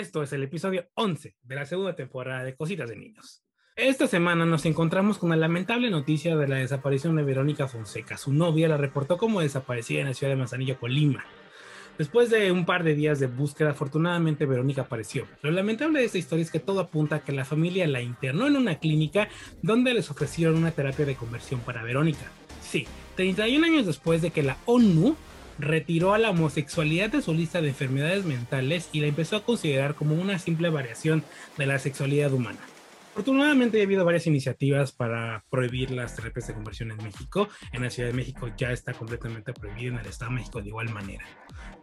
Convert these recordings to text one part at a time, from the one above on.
Esto es el episodio 11 de la segunda temporada de Cositas de Niños. Esta semana nos encontramos con la lamentable noticia de la desaparición de Verónica Fonseca. Su novia la reportó como desaparecida en la ciudad de Manzanillo, Colima. Después de un par de días de búsqueda, afortunadamente Verónica apareció. Lo lamentable de esta historia es que todo apunta a que la familia la internó en una clínica donde les ofrecieron una terapia de conversión para Verónica. Sí, 31 años después de que la ONU retiró a la homosexualidad de su lista de enfermedades mentales y la empezó a considerar como una simple variación de la sexualidad humana. Afortunadamente ha habido varias iniciativas para prohibir las terapias de conversión en México. En la Ciudad de México ya está completamente prohibido, en el Estado de México de igual manera.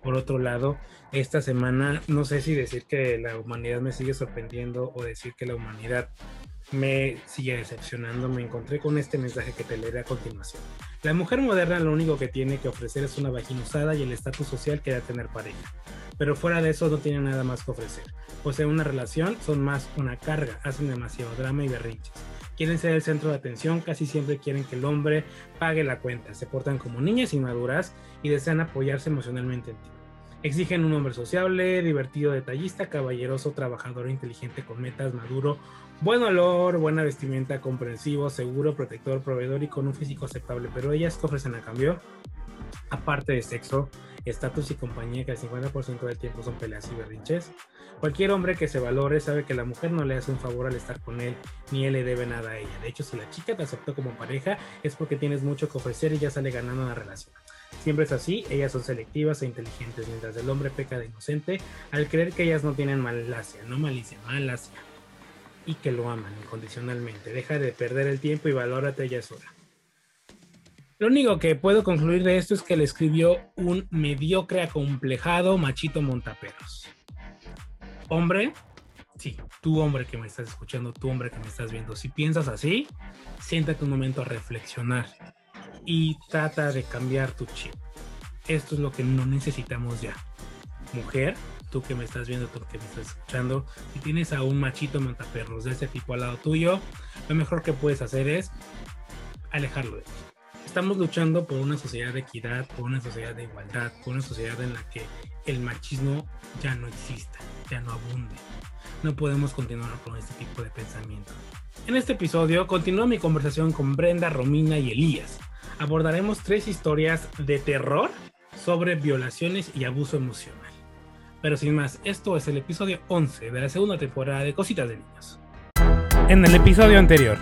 Por otro lado, esta semana no sé si decir que la humanidad me sigue sorprendiendo o decir que la humanidad me sigue decepcionando. Me encontré con este mensaje que te leeré a continuación. La mujer moderna lo único que tiene que ofrecer es una vagina usada y el estatus social que da tener pareja. Pero fuera de eso no tiene nada más que ofrecer. Poseen una relación, son más una carga, hacen demasiado drama y berrinches. Quieren ser el centro de atención, casi siempre quieren que el hombre pague la cuenta, se portan como niñas inmaduras y desean apoyarse emocionalmente en ti. Exigen un hombre sociable, divertido, detallista, caballeroso, trabajador, inteligente, con metas, maduro, buen olor, buena vestimenta, comprensivo, seguro, protector, proveedor y con un físico aceptable. Pero ellas, ¿qué ofrecen a cambio? Aparte de sexo, estatus y compañía, que el 50% del tiempo son peleas y berrinches. Cualquier hombre que se valore sabe que la mujer no le hace un favor al estar con él, ni él le debe nada a ella. De hecho, si la chica te aceptó como pareja, es porque tienes mucho que ofrecer y ya sale ganando la relación. Siempre es así, ellas son selectivas e inteligentes, mientras el hombre peca de inocente al creer que ellas no tienen malacia, no malicia, malacia, y que lo aman incondicionalmente. Deja de perder el tiempo y valórate ella sola. Lo único que puedo concluir de esto es que le escribió un mediocre acomplejado machito montaperos. Hombre, sí, tú hombre que me estás escuchando, tú hombre que me estás viendo, si piensas así, siéntate un momento a reflexionar y trata de cambiar tu chip. Esto es lo que no necesitamos ya. Mujer, tú que me estás viendo, tú que me estás escuchando, si tienes a un machito montaperros de ese tipo al lado tuyo, lo mejor que puedes hacer es alejarlo de ti. Estamos luchando por una sociedad de equidad, por una sociedad de igualdad, por una sociedad en la que el machismo ya no exista, ya no abunde. No podemos continuar con este tipo de pensamiento. En este episodio continúa mi conversación con Brenda, Romina y Elías, abordaremos tres historias de terror sobre violaciones y abuso emocional. Pero sin más, esto es el episodio 11 de la segunda temporada de Cositas de Niños. En el episodio anterior.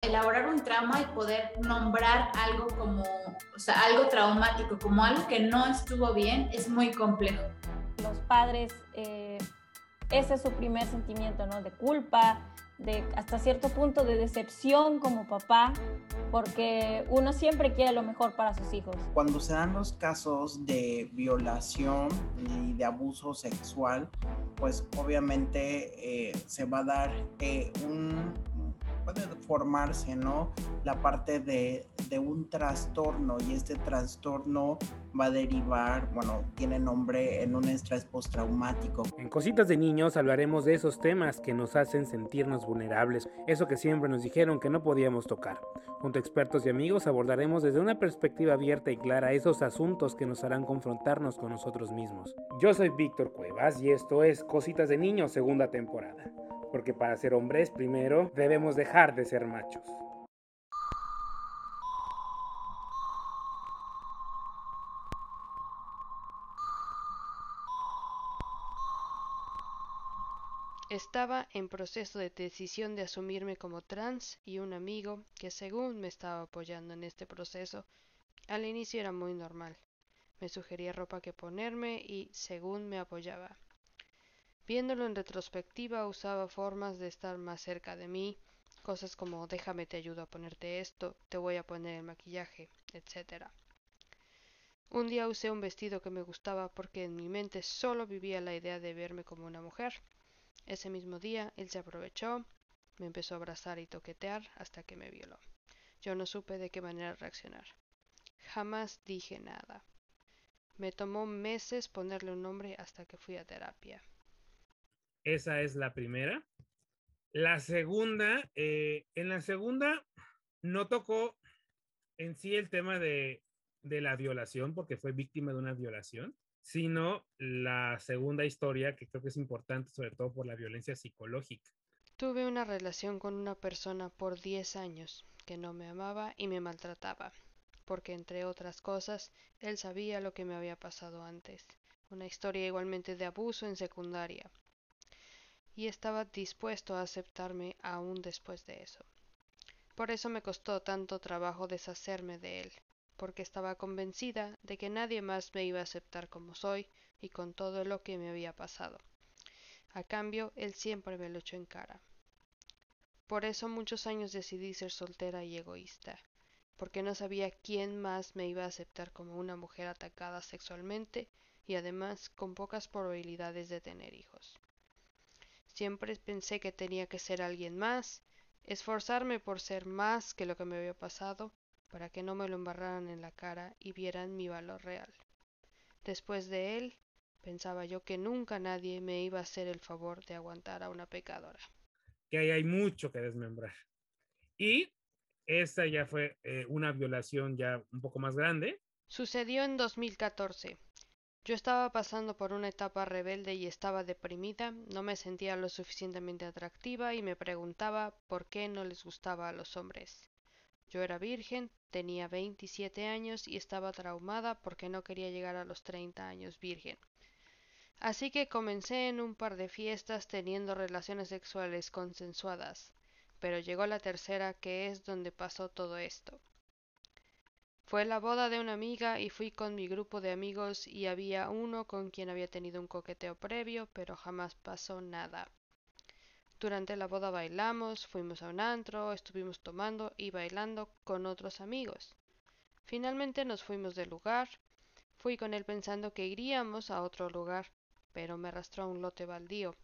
Elaborar un trauma y poder nombrar algo como, o sea, algo traumático, como algo que no estuvo bien, es muy complejo. Los padres, eh, ese es su primer sentimiento, ¿no? De culpa, de hasta cierto punto de decepción como papá, porque uno siempre quiere lo mejor para sus hijos. Cuando se dan los casos de violación y de abuso sexual, pues obviamente eh, se va a dar eh, un, puede formarse, ¿no? La parte de, de, un trastorno y este trastorno va a derivar, bueno, tiene nombre en un estrés postraumático. En Cositas de Niños hablaremos de esos temas que nos hacen sentirnos vulnerables, eso que siempre nos dijeron que no podíamos tocar. Junto a expertos y amigos abordaremos desde una perspectiva abierta y clara esos asuntos que nos harán confrontarnos con nosotros mismos. Yo soy Víctor Cuevas y esto es Cositas de Niños, segunda temporada porque para ser hombres primero debemos dejar de ser machos. Estaba en proceso de decisión de asumirme como trans y un amigo que según me estaba apoyando en este proceso, al inicio era muy normal. Me sugería ropa que ponerme y según me apoyaba. Viéndolo en retrospectiva, usaba formas de estar más cerca de mí, cosas como déjame te ayudo a ponerte esto, te voy a poner el maquillaje, etc. Un día usé un vestido que me gustaba porque en mi mente solo vivía la idea de verme como una mujer. Ese mismo día él se aprovechó, me empezó a abrazar y toquetear hasta que me violó. Yo no supe de qué manera reaccionar. Jamás dije nada. Me tomó meses ponerle un nombre hasta que fui a terapia. Esa es la primera. La segunda, eh, en la segunda no tocó en sí el tema de, de, la violación, porque fue víctima de una violación. sino la segunda historia que creo que es importante, sobre todo por la violencia psicológica. Tuve una relación con una persona por 10 años que no me amaba y me maltrataba, porque entre otras cosas, él sabía lo que me había pasado antes, una historia igualmente de abuso en secundaria, y estaba dispuesto a aceptarme aún después de eso. Por eso me costó tanto trabajo deshacerme de él, porque estaba convencida de que nadie más me iba a aceptar como soy y con todo lo que me había pasado. A cambio, él siempre me lo echó en cara. Por eso muchos años decidí ser soltera y egoísta, porque no sabía quién más me iba a aceptar como una mujer atacada sexualmente y además con pocas probabilidades de tener hijos. Siempre pensé que tenía que ser alguien más, esforzarme por ser más que lo que me había pasado, para que no me lo embarraran en la cara y vieran mi valor real. Después de él, pensaba yo que nunca nadie me iba a hacer el favor de aguantar a una pecadora. Que ahí hay mucho que desmembrar. Y esta ya fue eh, una violación ya un poco más grande. Sucedió en 2014. Yo estaba pasando por una etapa rebelde y estaba deprimida, no me sentía lo suficientemente atractiva y me preguntaba por qué no les gustaba a los hombres. Yo era virgen, tenía 27 años y estaba traumada porque no quería llegar a los 30 años virgen. Así que comencé en un par de fiestas teniendo relaciones sexuales consensuadas, pero llegó la tercera que es donde pasó todo esto. Fue la boda de una amiga y fui con mi grupo de amigos y había uno con quien había tenido un coqueteo previo, pero jamás pasó nada. Durante la boda bailamos, fuimos a un antro, estuvimos tomando y bailando con otros amigos. Finalmente nos fuimos del lugar. Fui con él pensando que iríamos a otro lugar, pero me arrastró a un lote baldío.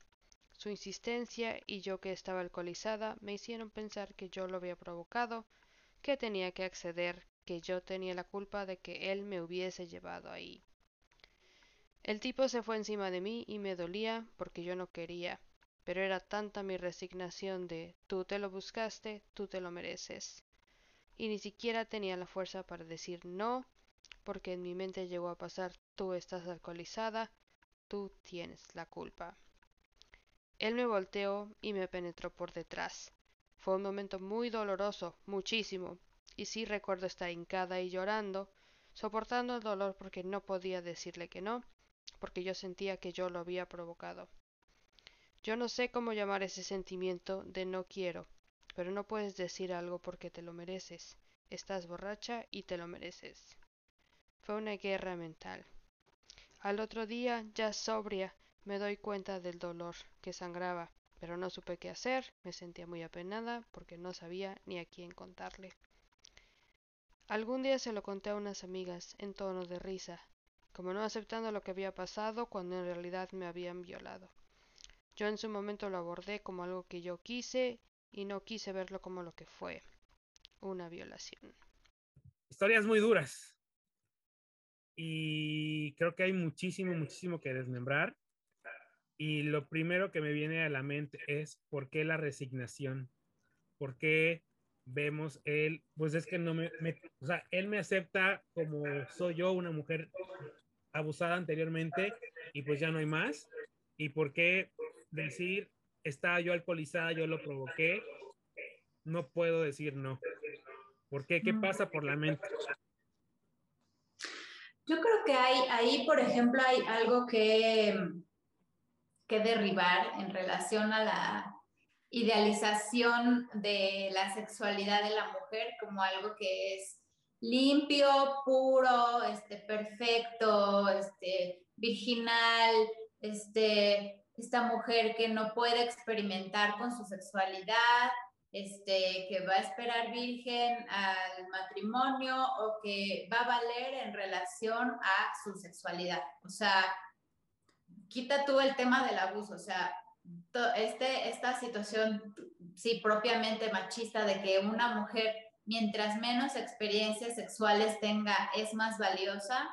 Su insistencia y yo que estaba alcoholizada me hicieron pensar que yo lo había provocado, que tenía que acceder, que yo tenía la culpa de que él me hubiese llevado ahí. El tipo se fue encima de mí y me dolía porque yo no quería, pero era tanta mi resignación de tú te lo buscaste, tú te lo mereces. Y ni siquiera tenía la fuerza para decir no, porque en mi mente llegó a pasar tú estás alcoholizada, tú tienes la culpa. Él me volteó y me penetró por detrás. Fue un momento muy doloroso, muchísimo, y sí recuerdo estar hincada y llorando, soportando el dolor porque no podía decirle que no, porque yo sentía que yo lo había provocado. Yo no sé cómo llamar ese sentimiento de no quiero, pero no puedes decir algo porque te lo mereces. Estás borracha y te lo mereces. Fue una guerra mental. Al otro día, ya sobria, me doy cuenta del dolor que sangraba, pero no supe qué hacer, me sentía muy apenada porque no sabía ni a quién contarle. Algún día se lo conté a unas amigas en tono de risa, como no aceptando lo que había pasado cuando en realidad me habían violado. Yo en su momento lo abordé como algo que yo quise y no quise verlo como lo que fue, una violación. Historias muy duras. Y creo que hay muchísimo, muchísimo que desmembrar. Y lo primero que me viene a la mente es por qué la resignación, por qué vemos él, pues es que no me, o sea, él me acepta como soy yo, una mujer abusada anteriormente y pues ya no hay más. ¿Y por qué decir, estaba yo alcoholizada, yo lo provoqué? No puedo decir no. ¿Por qué? ¿Qué pasa por la mente? Yo creo que hay, ahí, por ejemplo, hay algo que, que derribar en relación a la idealización de la sexualidad de la mujer como algo que es limpio, puro, este, perfecto, este, virginal, este, esta mujer que no puede experimentar con su sexualidad, este, que va a esperar virgen al matrimonio o que va a valer en relación a su sexualidad. O sea, quita tú el tema del abuso, o sea, este, esta situación, sí, propiamente machista, de que una mujer, mientras menos experiencias sexuales tenga, es más valiosa,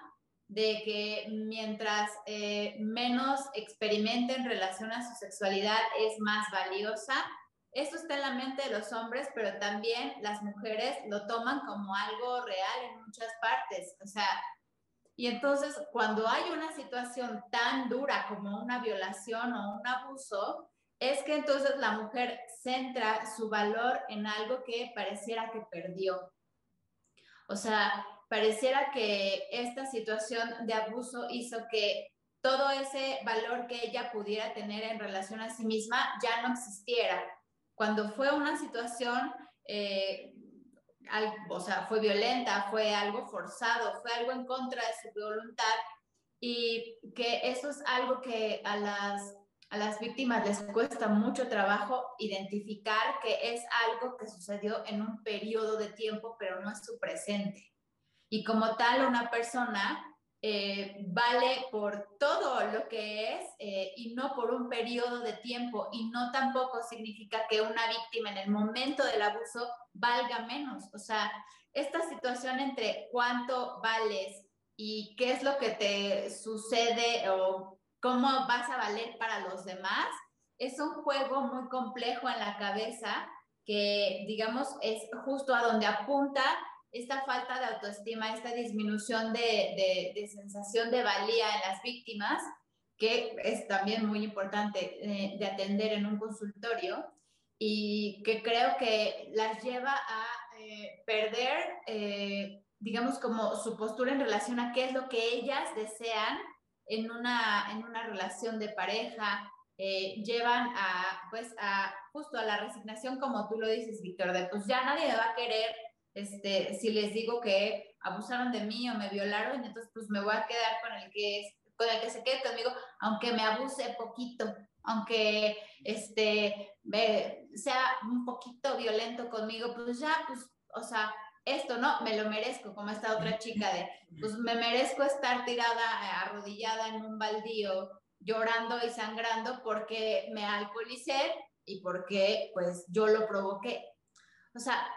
de que mientras eh, menos experimente en relación a su sexualidad, es más valiosa. Esto está en la mente de los hombres, pero también las mujeres lo toman como algo real en muchas partes. O sea, Y entonces, cuando hay una situación tan dura como una violación o un abuso, es que entonces la mujer centra su valor en algo que pareciera que perdió. O sea, pareciera que esta situación de abuso hizo que todo ese valor que ella pudiera tener en relación a sí misma ya no existiera. Cuando fue una situación, eh, o sea, fue violenta, fue algo forzado, fue algo en contra de su voluntad y que eso es algo que a las a las víctimas les cuesta mucho trabajo identificar que es algo que sucedió en un periodo de tiempo, pero no es su presente. Y como tal, una persona eh, vale por todo lo que es eh, y no por un periodo de tiempo. Y no tampoco significa que una víctima en el momento del abuso valga menos. O sea, esta situación entre cuánto vales y qué es lo que te sucede o cómo vas a valer para los demás, es un juego muy complejo en la cabeza que, digamos, es justo a donde apunta esta falta de autoestima, esta disminución de, de, sensación de valía en las víctimas, que es también muy importante eh, de atender en un consultorio y que creo que las lleva a eh, perder, eh, digamos, como su postura en relación a qué es lo que ellas desean en una, en una relación de pareja, llevan a, pues, a justo a la resignación, como tú lo dices, Víctor, de pues ya nadie me va a querer este, si les digo que abusaron de mí o me violaron, entonces pues me voy a quedar con el que, con el que se quede conmigo, aunque me abuse poquito, aunque este, sea un poquito violento conmigo, pues ya, pues, o sea, esto, ¿no? Me lo merezco, como esta otra chica de, pues me merezco estar tirada, arrodillada en un baldío, llorando y sangrando porque me alcoholicé y porque, pues, yo lo provoqué. O sea,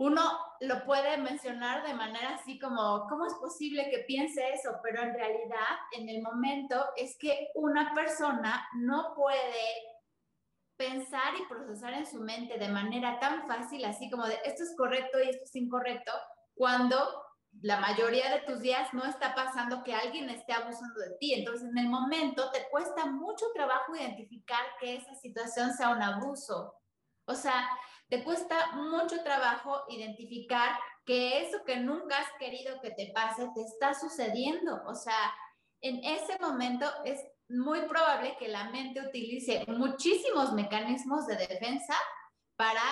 uno lo puede mencionar de manera así como, ¿cómo es posible que piense eso? Pero en realidad, en el momento, es que una persona no puede pensar y procesar en su mente de manera tan fácil, así como de esto es correcto y esto es incorrecto, cuando la mayoría de tus días no está pasando que alguien esté abusando de ti. Entonces, en el momento te cuesta mucho trabajo identificar que esa situación sea un abuso. O sea, te cuesta mucho trabajo identificar que eso que nunca has querido que te pase te está sucediendo. O sea, en ese momento es muy probable que la mente utilice muchísimos mecanismos de defensa para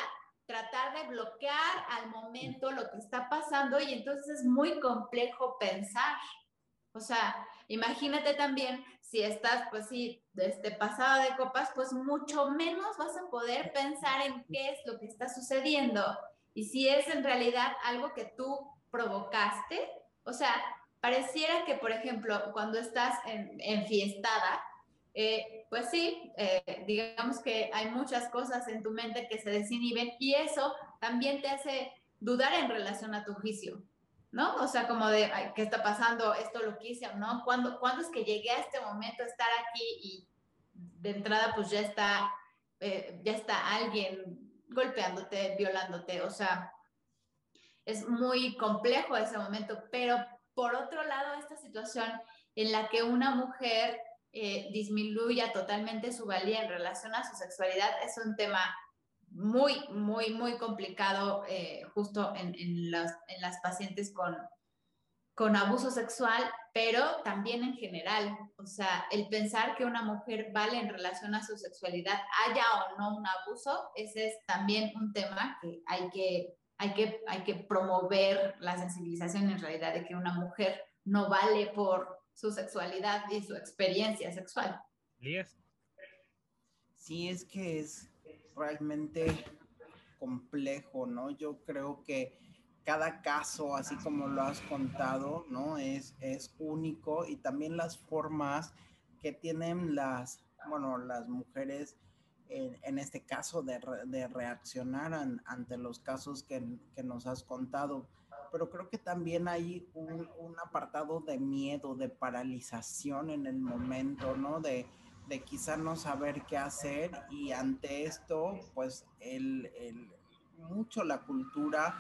tratar de bloquear al momento lo que está pasando y entonces es muy complejo pensar. O sea, imagínate también si estás, pues sí, este, pasada de copas, pues mucho menos vas a poder pensar en qué es lo que está sucediendo y si es en realidad algo que tú provocaste. O sea, pareciera que, por ejemplo, cuando estás en, enfiestada, eh, pues sí, eh, digamos que hay muchas cosas en tu mente que se desinhiben y eso también te hace dudar en relación a tu juicio. ¿No? O sea, como de, ¿qué está pasando? ¿Esto lo quise o no? ¿Cuándo, ¿Cuándo es que llegué a este momento de estar aquí y de entrada pues ya está, eh, ya está alguien golpeándote, violándote? O sea, es muy complejo ese momento, pero por otro lado, esta situación en la que una mujer eh, disminuya totalmente su valía en relación a su sexualidad es un tema muy, muy, muy complicado eh, justo en, en, las, en, las, pacientes con, con abuso sexual, pero también en general. O sea, el pensar que una mujer vale en relación a su sexualidad, haya o no un abuso, ese es también un tema que hay que, hay que, hay que promover la sensibilización en realidad de que una mujer no vale por su sexualidad y su experiencia sexual. Sí, es que es realmente complejo, ¿no? Yo creo que cada caso, así como lo has contado, ¿no? Es, es único y también las formas que tienen las, bueno, las mujeres en, este caso de, de reaccionar ante los casos que, que, nos has contado. Pero creo que también hay un, un apartado de miedo, de paralización en el momento, ¿no? De, de quizá no saber qué hacer y ante esto, pues el, el, mucho la cultura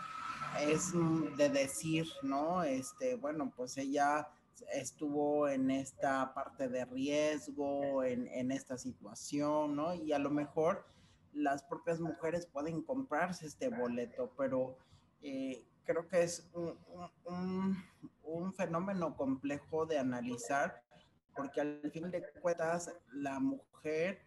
es de decir, ¿no? Este, bueno, pues ella estuvo en esta parte de riesgo, en, esta situación, ¿no? Y a lo mejor las propias mujeres pueden comprarse este boleto, pero eh, creo que es un, un, fenómeno complejo de analizar, porque al final de cuentas la mujer,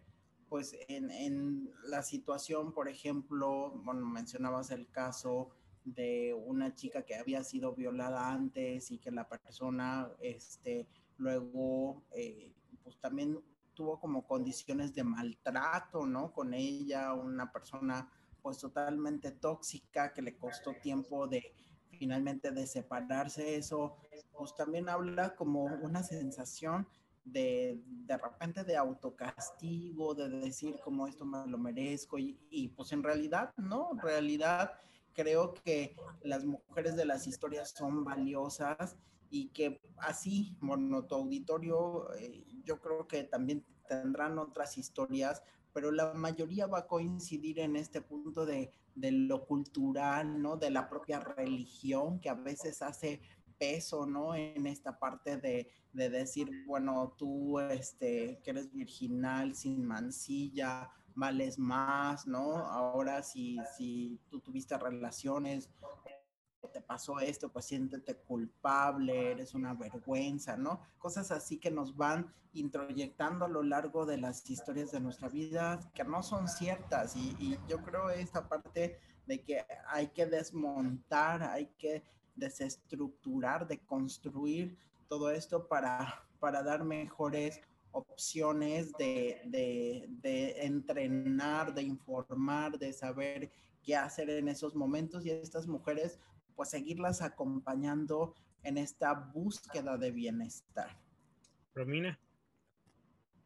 pues en, en la situación, por ejemplo, bueno, mencionabas el caso de una chica que había sido violada antes y que la persona, este, luego, eh, pues también tuvo como condiciones de maltrato, ¿no? Con ella, una persona pues totalmente tóxica que le costó tiempo de finalmente de separarse, eso pues también habla como una sensación de, de repente de autocastigo, de decir como esto me lo merezco y, y pues en realidad, no, en realidad creo que las mujeres de las historias son valiosas y que así, bueno, tu auditorio, eh, yo creo que también tendrán otras historias, pero la mayoría va a coincidir en este punto de, lo cultural, ¿no? De la propia religión que a veces hace peso, ¿no? En esta parte de, de decir, bueno, tú, este, que eres virginal, sin mancilla, vales más, ¿no? Ahora si, si tú tuviste relaciones, te pasó esto, pues siéntete culpable, eres una vergüenza, ¿no? Cosas así que nos van introyectando a lo largo de las historias de nuestra vida que no son ciertas y, y yo creo esta parte de que hay que desmontar, hay que desestructurar, de construir todo esto para, para dar mejores opciones de, entrenar, de informar, de saber qué hacer en esos momentos y a estas mujeres, pues seguirlas acompañando en esta búsqueda de bienestar. Romina.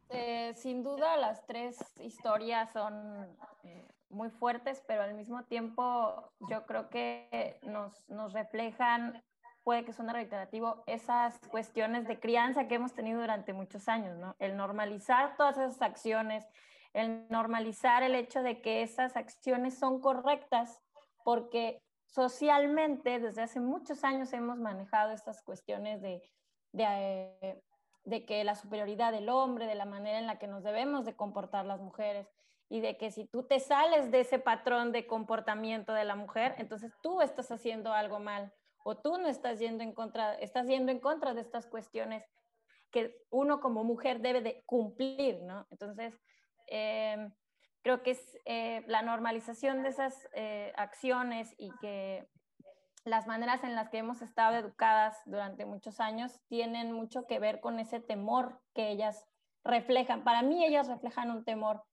Eh, sin duda las tres historias son eh, muy fuertes, pero al mismo tiempo yo creo que nos, nos reflejan puede que suene reiterativo, esas cuestiones de crianza que hemos tenido durante muchos años, ¿no? El normalizar todas esas acciones, el normalizar el hecho de que esas acciones son correctas, porque socialmente desde hace muchos años hemos manejado estas cuestiones de, de, de que la superioridad del hombre, de la manera en la que nos debemos de comportar las mujeres y de que si tú te sales de ese patrón de comportamiento de la mujer, entonces tú estás haciendo algo mal o tú no estás yendo en contra, estás yendo en contra de estas cuestiones que uno como mujer debe de cumplir, ¿no? Entonces, em, creo que es eh, la normalización de esas eh, acciones y que las maneras en las que hemos estado educadas durante muchos años tienen mucho que ver con ese temor que ellas reflejan. Para mí ellas reflejan un temor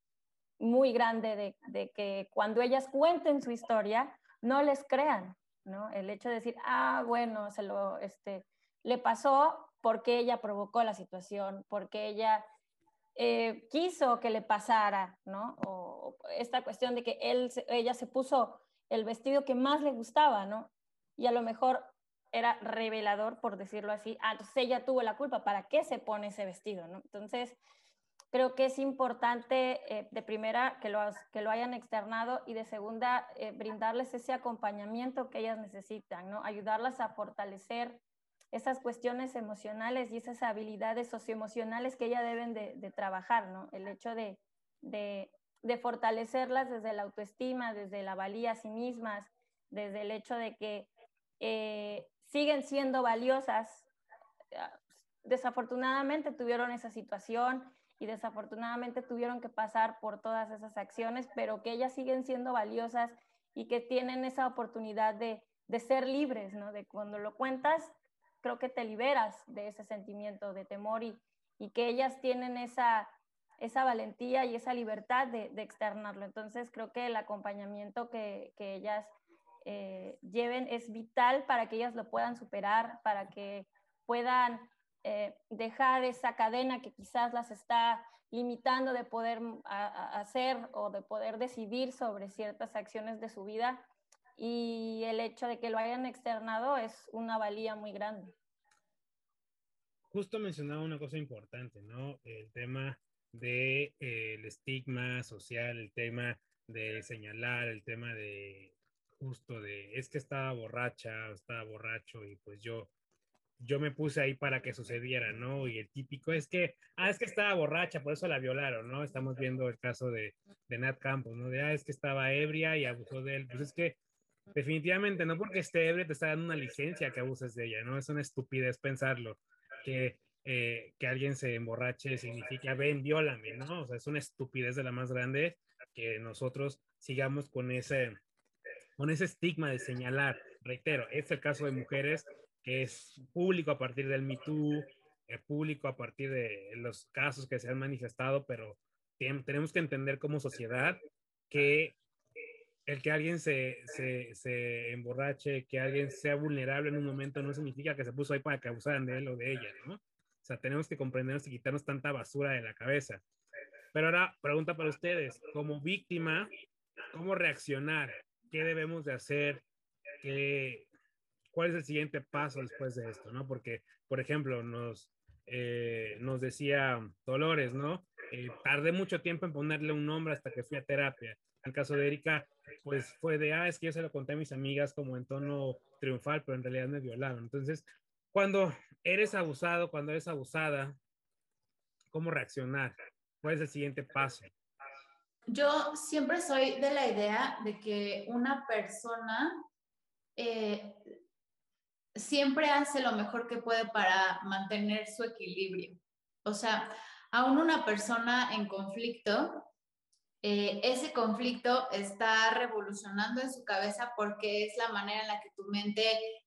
muy grande de, de que cuando ellas cuenten su historia, no les crean, ¿no? El hecho de decir, ah, bueno, se lo, este, le pasó porque ella provocó la situación, porque ella eh, quiso que le pasara, ¿no? O, esta cuestión de que él, ella se puso el vestido que más le gustaba, ¿no? Y a lo mejor era revelador, por decirlo así. Ah, entonces ella tuvo la culpa, ¿para qué se pone ese vestido, ¿no? Entonces, creo que es importante, eh, de primera, que lo, que lo hayan externado y de segunda, eh, brindarles ese acompañamiento que ellas necesitan, ¿no? Ayudarlas a fortalecer esas cuestiones emocionales y esas habilidades socioemocionales que ellas deben de, trabajar, ¿no? El hecho de, de, fortalecerlas desde la autoestima, desde la valía a sí mismas, desde el hecho de que eh, siguen siendo valiosas. Desafortunadamente tuvieron esa situación, y desafortunadamente tuvieron que pasar por todas esas acciones, pero que ellas siguen siendo valiosas y que tienen esa oportunidad de, de ser libres, ¿no? De cuando lo cuentas, creo que te liberas de ese sentimiento de temor y, y que ellas tienen esa, esa valentía y esa libertad de, de externarlo. Entonces creo que el acompañamiento que, que ellas eh, lleven es vital para que ellas lo puedan superar, para que puedan eh, dejar esa cadena que quizás las está limitando de poder mm, hacer o de poder decidir sobre ciertas acciones de su vida y el hecho de que lo hayan externado es una valía muy grande. Justo mencionaba una cosa importante, ¿no? El tema del de, eh, estigma social, el tema de señalar, el tema de justo de, es que estaba borracha, estaba borracho y pues yo, yo me puse ahí para que sucediera, ¿no? Y el típico es que, ah, es que estaba borracha, por eso la violaron, ¿no? Estamos viendo el caso de, de Nat Campos, ¿no? De, ah, es que estaba ebria y abusó de él. Pues es que definitivamente no porque esté ebria te está dando una licencia que abuses de ella, ¿no? Es una estupidez pensarlo, que, eh, que alguien se emborrache significa, ven, viólame, ¿no? O sea, es una estupidez de la más grande que nosotros sigamos con ese, con ese estigma de señalar. Reitero, es el caso de mujeres que es público a partir del Me Too, es público a partir de los casos que se han manifestado, pero tenemos que entender como sociedad que el que alguien se, se, se, emborrache, que alguien sea vulnerable en un momento, no significa que se puso ahí para que abusaran de él o de ella, ¿no? O sea, tenemos que comprendernos y quitarnos tanta basura de la cabeza. Pero ahora, pregunta para ustedes, como víctima, ¿cómo reaccionar? ¿Qué debemos de hacer? ¿Qué, ¿Cuál es el siguiente paso después de esto? ¿no? Porque, por ejemplo, nos, eh, nos decía Dolores, ¿no? Eh, tardé mucho tiempo en ponerle un nombre hasta que fui a terapia. En el caso de Erika, pues fue de, ah, es que yo se lo conté a mis amigas como en tono triunfal, pero en realidad me violaron. Entonces, cuando eres abusado, cuando eres abusada, ¿cómo reaccionar? ¿Cuál es el siguiente paso? Yo siempre soy de la idea de que una persona eh, siempre hace lo mejor que puede para mantener su equilibrio. O sea, aún una persona en conflicto, eh, ese conflicto está revolucionando en su cabeza porque es la manera en la que tu mente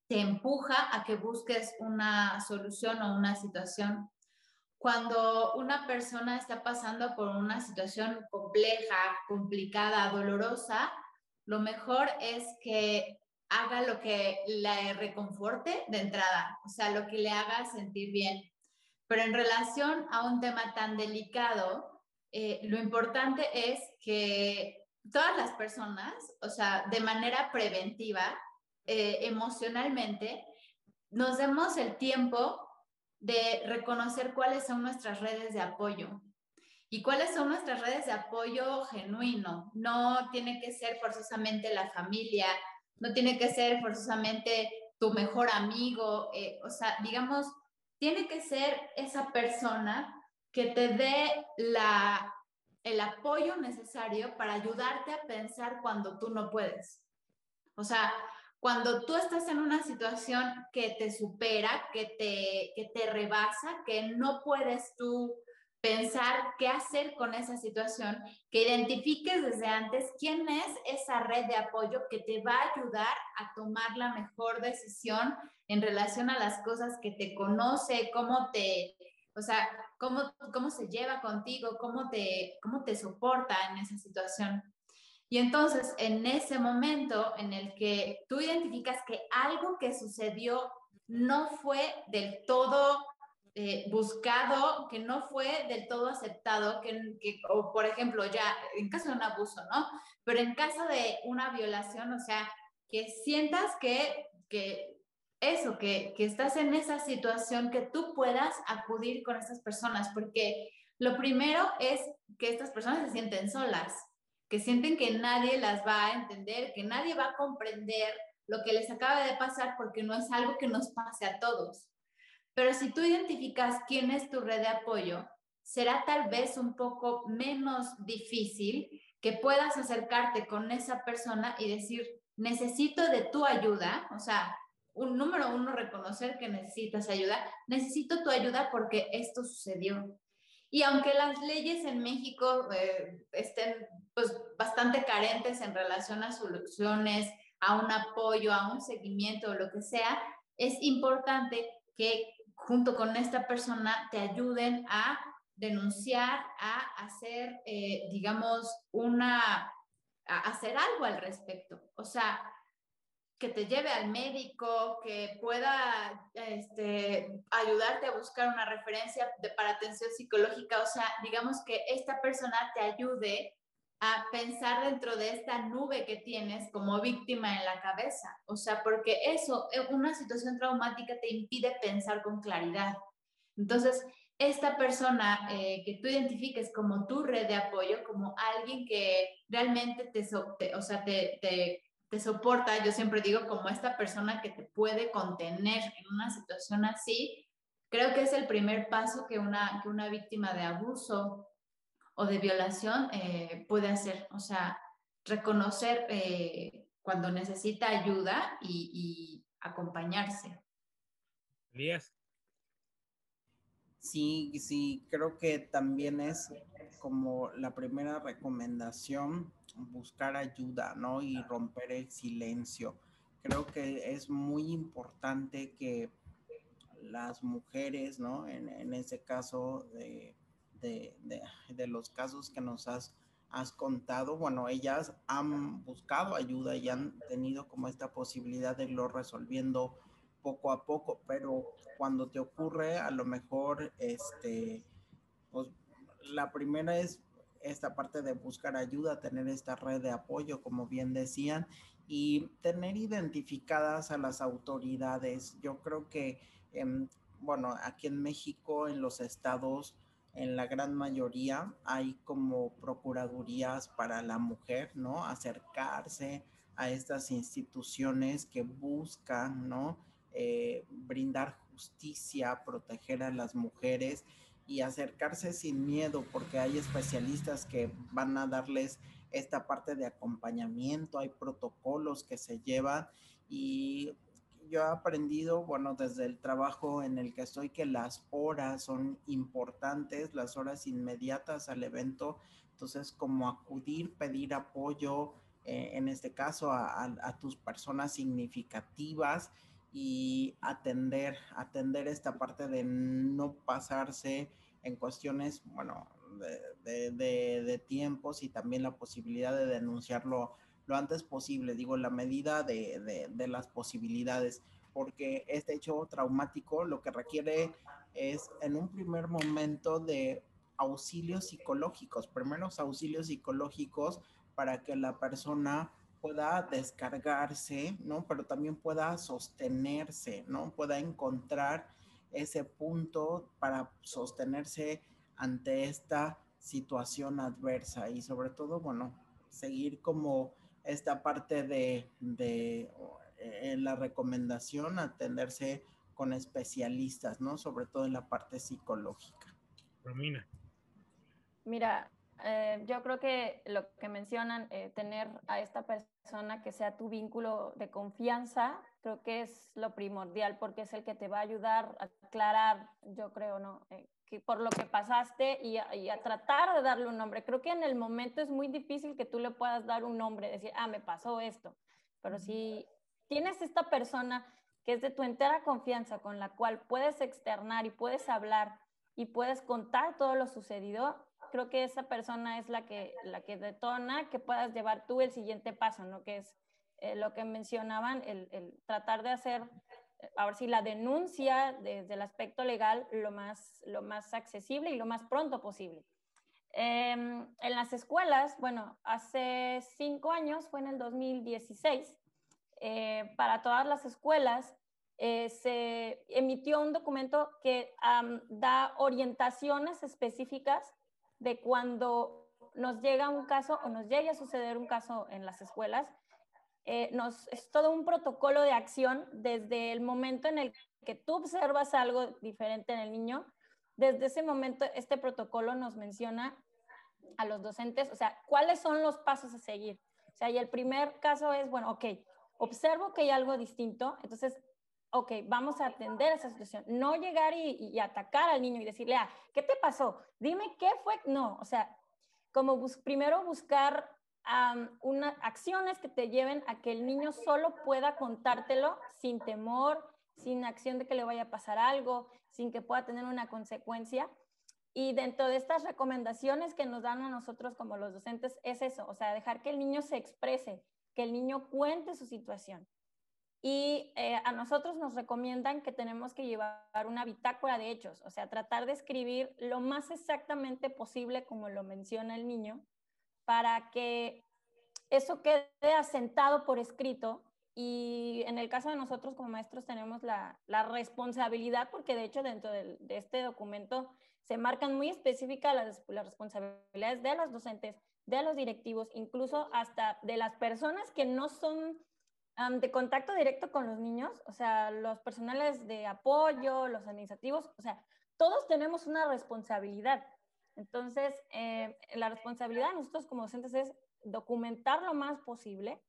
te empuja a que busques una solución o una situación. Cuando una persona está pasando por una situación compleja, complicada, dolorosa, lo mejor es que haga lo que le reconforte de entrada, o sea, lo que le haga sentir bien. Pero en relación a un tema tan delicado, eh, lo importante es que todas las personas, o sea, de manera preventiva, eh, emocionalmente, nos demos el tiempo de reconocer cuáles son nuestras redes de apoyo. ¿Y cuáles son nuestras redes de apoyo genuino? No tiene que ser forzosamente la familia, no tiene que ser forzosamente tu mejor amigo, eh, o sea, digamos, tiene que ser esa persona que te dé la, el apoyo necesario para ayudarte a pensar cuando tú no puedes. O sea, cuando tú estás en una situación que te supera, que te, que te rebasa, que no puedes tú pensar qué hacer con esa situación, que identifiques desde antes quién es esa red de apoyo que te va a ayudar a tomar la mejor decisión en relación a las cosas que te conoce, cómo te, o sea, cómo, cómo se lleva contigo, cómo te, cómo te soporta en esa situación. Y entonces, en ese momento en el que tú identificas que algo que sucedió no fue del todo eh, buscado, que no fue del todo aceptado, que, o por ejemplo, ya en caso de un abuso, ¿no? Pero en caso de una violación, o sea, que sientas que, que eso, que, que estás en esa situación, que tú puedas acudir con estas personas, porque lo primero es que estas personas se sienten solas, que sienten que nadie las va a entender, que nadie va a comprender lo que les acaba de pasar porque no es algo que nos pase a todos. Pero si tú identificas quién es tu red de apoyo, será tal vez un poco menos difícil que puedas acercarte con esa persona y decir, necesito de tu ayuda, o sea, un número uno, reconocer que necesitas ayuda, necesito tu ayuda porque esto sucedió. Y aunque las leyes en México eh, estén pues, bastante carentes en relación a soluciones, a un apoyo, a un seguimiento o lo que sea, es importante que junto con esta persona te ayuden a denunciar, a hacer, eh, digamos, una, hacer algo al respecto. O sea, que te lleve al médico, que pueda este, ayudarte a buscar una referencia de, para atención psicológica. O sea, digamos que esta persona te ayude a pensar dentro de esta nube que tienes como víctima en la cabeza. O sea, porque eso, eh, una situación traumática te impide pensar con claridad. Entonces, esta persona eh, que tú identifiques como tu red de apoyo, como alguien que realmente te, o sea, te, te, te soporta, yo siempre digo, como esta persona que te puede contener en una situación así, creo que es el primer paso que una, que una víctima de abuso o de violación eh, puede hacer. O sea, reconocer eh, cuando necesita ayuda y, y acompañarse. Elías. Sí, sí, creo que también es como la primera recomendación buscar ayuda, ¿no? Y romper el silencio. Creo que es muy importante que las mujeres, ¿no? En, en ese caso de, de, de, los casos que nos has, has contado, bueno, ellas han buscado ayuda y han tenido como esta posibilidad de irlo resolviendo poco a poco, pero cuando te ocurre, a lo mejor, este, pues la primera es esta parte de buscar ayuda, tener esta red de apoyo, como bien decían, y tener identificadas a las autoridades. Yo creo que, eh, bueno, aquí en México, en los estados, en la gran mayoría hay como procuradurías para la mujer, ¿no? Acercarse a estas instituciones que buscan, ¿no? Eh, brindar justicia, proteger a las mujeres y acercarse sin miedo, porque hay especialistas que van a darles esta parte de acompañamiento, hay protocolos que se llevan y yo he aprendido, bueno, desde el trabajo en el que estoy, que las horas son importantes, las horas inmediatas al evento, entonces como acudir, pedir apoyo, eh, en este caso a, tus personas significativas y atender, atender esta parte de no pasarse en cuestiones, bueno, de, de, de, de, tiempos y también la posibilidad de denunciarlo lo antes posible, digo, la medida de, las posibilidades, porque este hecho traumático lo que requiere es en un primer momento de auxilios psicológicos, primeros auxilios psicológicos para que la persona pueda descargarse, ¿no? Pero también pueda sostenerse, ¿no? Pueda encontrar ese punto para sostenerse ante esta situación adversa y sobre todo, bueno, seguir como esta parte de, de en la recomendación, atenderse con especialistas, ¿no? Sobre todo en la parte psicológica. Romina. Mira, eh, yo creo que lo que mencionan, eh, tener a esta persona que sea tu vínculo de confianza, creo que es lo primordial porque es el que te va a ayudar a aclarar, yo creo, ¿no? Eh, que por lo que pasaste y a, y a, tratar de darle un nombre. Creo que en el momento es muy difícil que tú le puedas dar un nombre, decir, ah, me pasó esto. Pero si tienes esta persona que es de tu entera confianza, con la cual puedes externar y puedes hablar y puedes contar todo lo sucedido, creo que esa persona es la que, la que detona que puedas llevar tú el siguiente paso, ¿no? Que es eh, lo que mencionaban, el, el, tratar de hacer, a ver si la denuncia desde el aspecto legal lo más, lo más accesible y lo más pronto posible. Eh, en las escuelas, bueno, hace cinco años, fue en el 2016, eh, para todas las escuelas eh, se emitió un documento que da orientaciones específicas de cuando nos llega un caso o nos llegue a suceder un caso en las escuelas, eh, nos, es todo un protocolo de acción desde el momento en el que tú observas algo diferente en el niño. Desde ese momento, este protocolo nos menciona a los docentes, o sea, cuáles son los pasos a seguir. O sea, y el primer caso es, bueno, ok, observo que hay algo distinto, entonces ok, vamos a atender esa situación. No llegar y, y, atacar al niño y decirle, ah, ¿qué te pasó? Dime qué fue. No, o sea, como bus primero buscar um, una, acciones que te lleven a que el niño solo pueda contártelo sin temor, sin acción de que le vaya a pasar algo, sin que pueda tener una consecuencia. Y dentro de estas recomendaciones que nos dan a nosotros como los docentes es eso, o sea, dejar que el niño se exprese, que el niño cuente su situación. Y eh, a nosotros nos recomiendan que tenemos que llevar una bitácora de hechos, o sea, tratar de escribir lo más exactamente posible como lo menciona el niño, para que eso quede asentado por escrito. Y en el caso de nosotros como maestros tenemos la, la responsabilidad, porque de hecho dentro de, este documento se marcan muy específicas las, las responsabilidades de los docentes, de los directivos, incluso hasta de las personas que no son de contacto directo con los niños, o sea, los personales de apoyo, los administrativos, o sea, todos tenemos una responsabilidad. Entonces, eh, la responsabilidad de nosotros como docentes es documentar lo más posible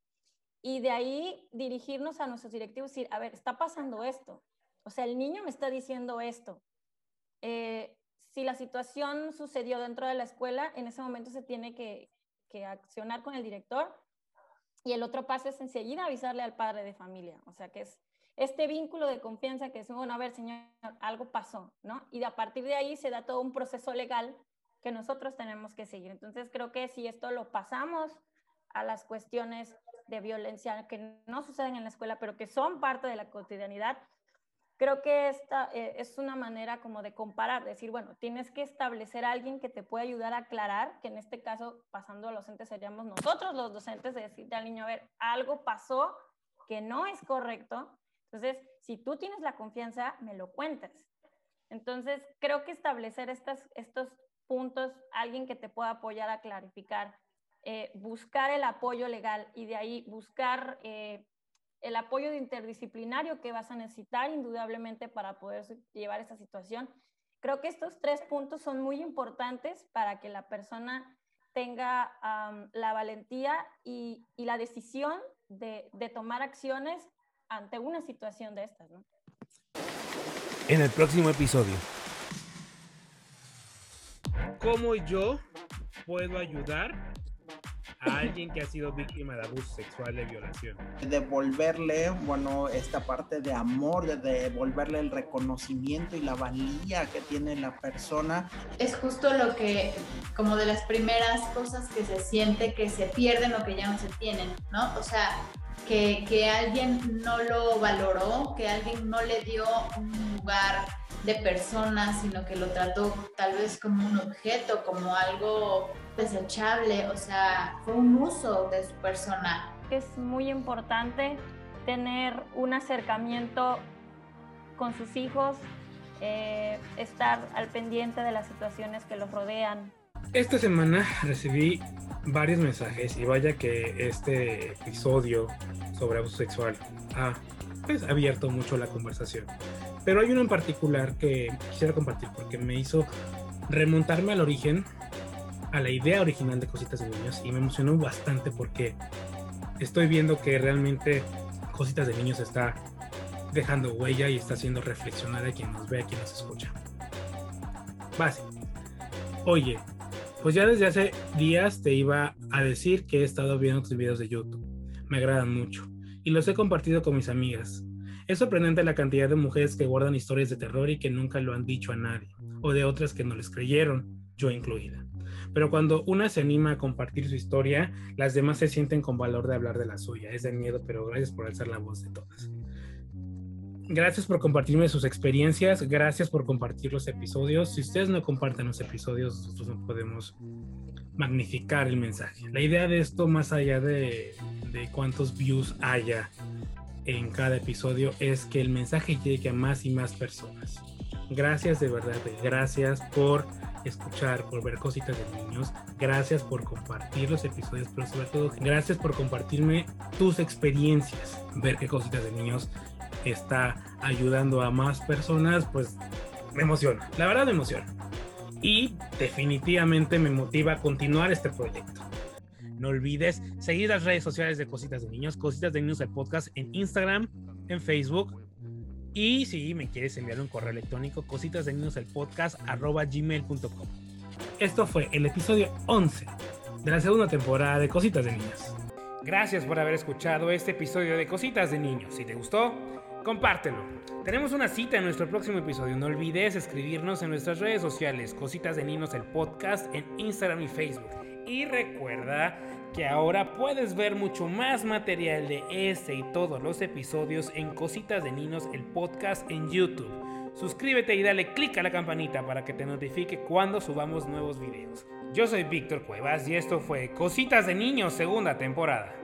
y de ahí dirigirnos a nuestros directivos y decir, a ver, está pasando esto. O sea, el niño me está diciendo esto. Eh, si la situación sucedió dentro de la escuela, en ese momento se tiene que, que accionar con el director y el otro paso es enseguida avisarle al padre de familia, o sea que es este vínculo de confianza que es, bueno, a ver, señor, algo pasó, ¿no? Y a partir de ahí se da todo un proceso legal que nosotros tenemos que seguir. Entonces creo que si esto lo pasamos a las cuestiones de violencia que no suceden en la escuela, pero que son parte de la cotidianidad, creo que esta eh, es una manera como de comparar, decir, bueno, tienes que establecer a alguien que te pueda ayudar a aclarar, que en este caso, pasando a los docentes, seríamos nosotros los docentes, de decirte al niño, a ver, algo pasó que no es correcto. Entonces, si tú tienes la confianza, me lo cuentas. Entonces, creo que establecer estas, estos puntos, alguien que te pueda apoyar a clarificar, eh, buscar el apoyo legal y de ahí buscar eh, el apoyo interdisciplinario que vas a necesitar indudablemente para poder llevar esa situación. Creo que estos tres puntos son muy importantes para que la persona tenga la valentía y, la decisión de, tomar acciones ante una situación de estas. En el próximo episodio. ¿Cómo yo puedo ayudar a alguien que ha sido víctima de abuso sexual, de violación. Devolverle, bueno, esta parte de amor, de devolverle el reconocimiento y la valía que tiene la persona. Es justo lo que, como de las primeras cosas que se siente que se pierden o que ya no se tienen, ¿no? O sea, que, que alguien no lo valoró, que alguien no le dio un lugar de persona, sino que lo trató tal vez como un objeto, como algo desechable, o sea, fue un uso de su persona. Es muy importante tener un acercamiento con sus hijos, eh, estar al pendiente de las situaciones que los rodean. Esta semana recibí varios mensajes y vaya que este episodio sobre abuso sexual ha pues, abierto mucho la conversación. Pero hay uno en particular que quisiera compartir porque me hizo remontarme al origen, a la idea original de Cositas de Niños y me emocionó bastante porque estoy viendo que realmente Cositas de Niños está dejando huella y está haciendo reflexionar a quien nos ve, a quien nos escucha. Base. Oye, pues ya desde hace días te iba a decir que he estado viendo tus videos de YouTube. Me agradan mucho y los he compartido con mis amigas. Es sorprendente la cantidad de mujeres que guardan historias de terror y que nunca lo han dicho a nadie, o de otras que no les creyeron, yo incluida. Pero cuando una se anima a compartir su historia, las demás se sienten con valor de hablar de la suya. Es de miedo, pero gracias por alzar la voz de todas. Gracias por compartirme sus experiencias, gracias por compartir los episodios. Si ustedes no comparten los episodios, nosotros no podemos magnificar el mensaje. La idea de esto, más allá de, de cuántos views haya en cada episodio es que el mensaje llegue a más y más personas. Gracias de verdad, gracias por escuchar, por ver cositas de niños, gracias por compartir los episodios, pero sobre todo gracias por compartirme tus experiencias. Ver que cositas de niños está ayudando a más personas, pues me emociona, la verdad me emociona. Y definitivamente me motiva a continuar este proyecto. No olvides seguir las redes sociales de Cositas de Niños, Cositas de Niños el podcast en Instagram, en Facebook. Y si me quieres enviar un correo electrónico, cositas de niños el podcast arroba gmail.com. Esto fue el episodio 11 de la segunda temporada de Cositas de Niños. Gracias por haber escuchado este episodio de Cositas de Niños. Si te gustó, compártelo. Tenemos una cita en nuestro próximo episodio. No olvides escribirnos en nuestras redes sociales, Cositas de Niños el podcast en Instagram y Facebook. Y recuerda que ahora puedes ver mucho más material de este y todos los episodios en Cositas de Niños, el podcast en YouTube. Suscríbete y dale click a la campanita para que te notifique cuando subamos nuevos videos. Yo soy Víctor Cuevas y esto fue Cositas de Niños segunda temporada.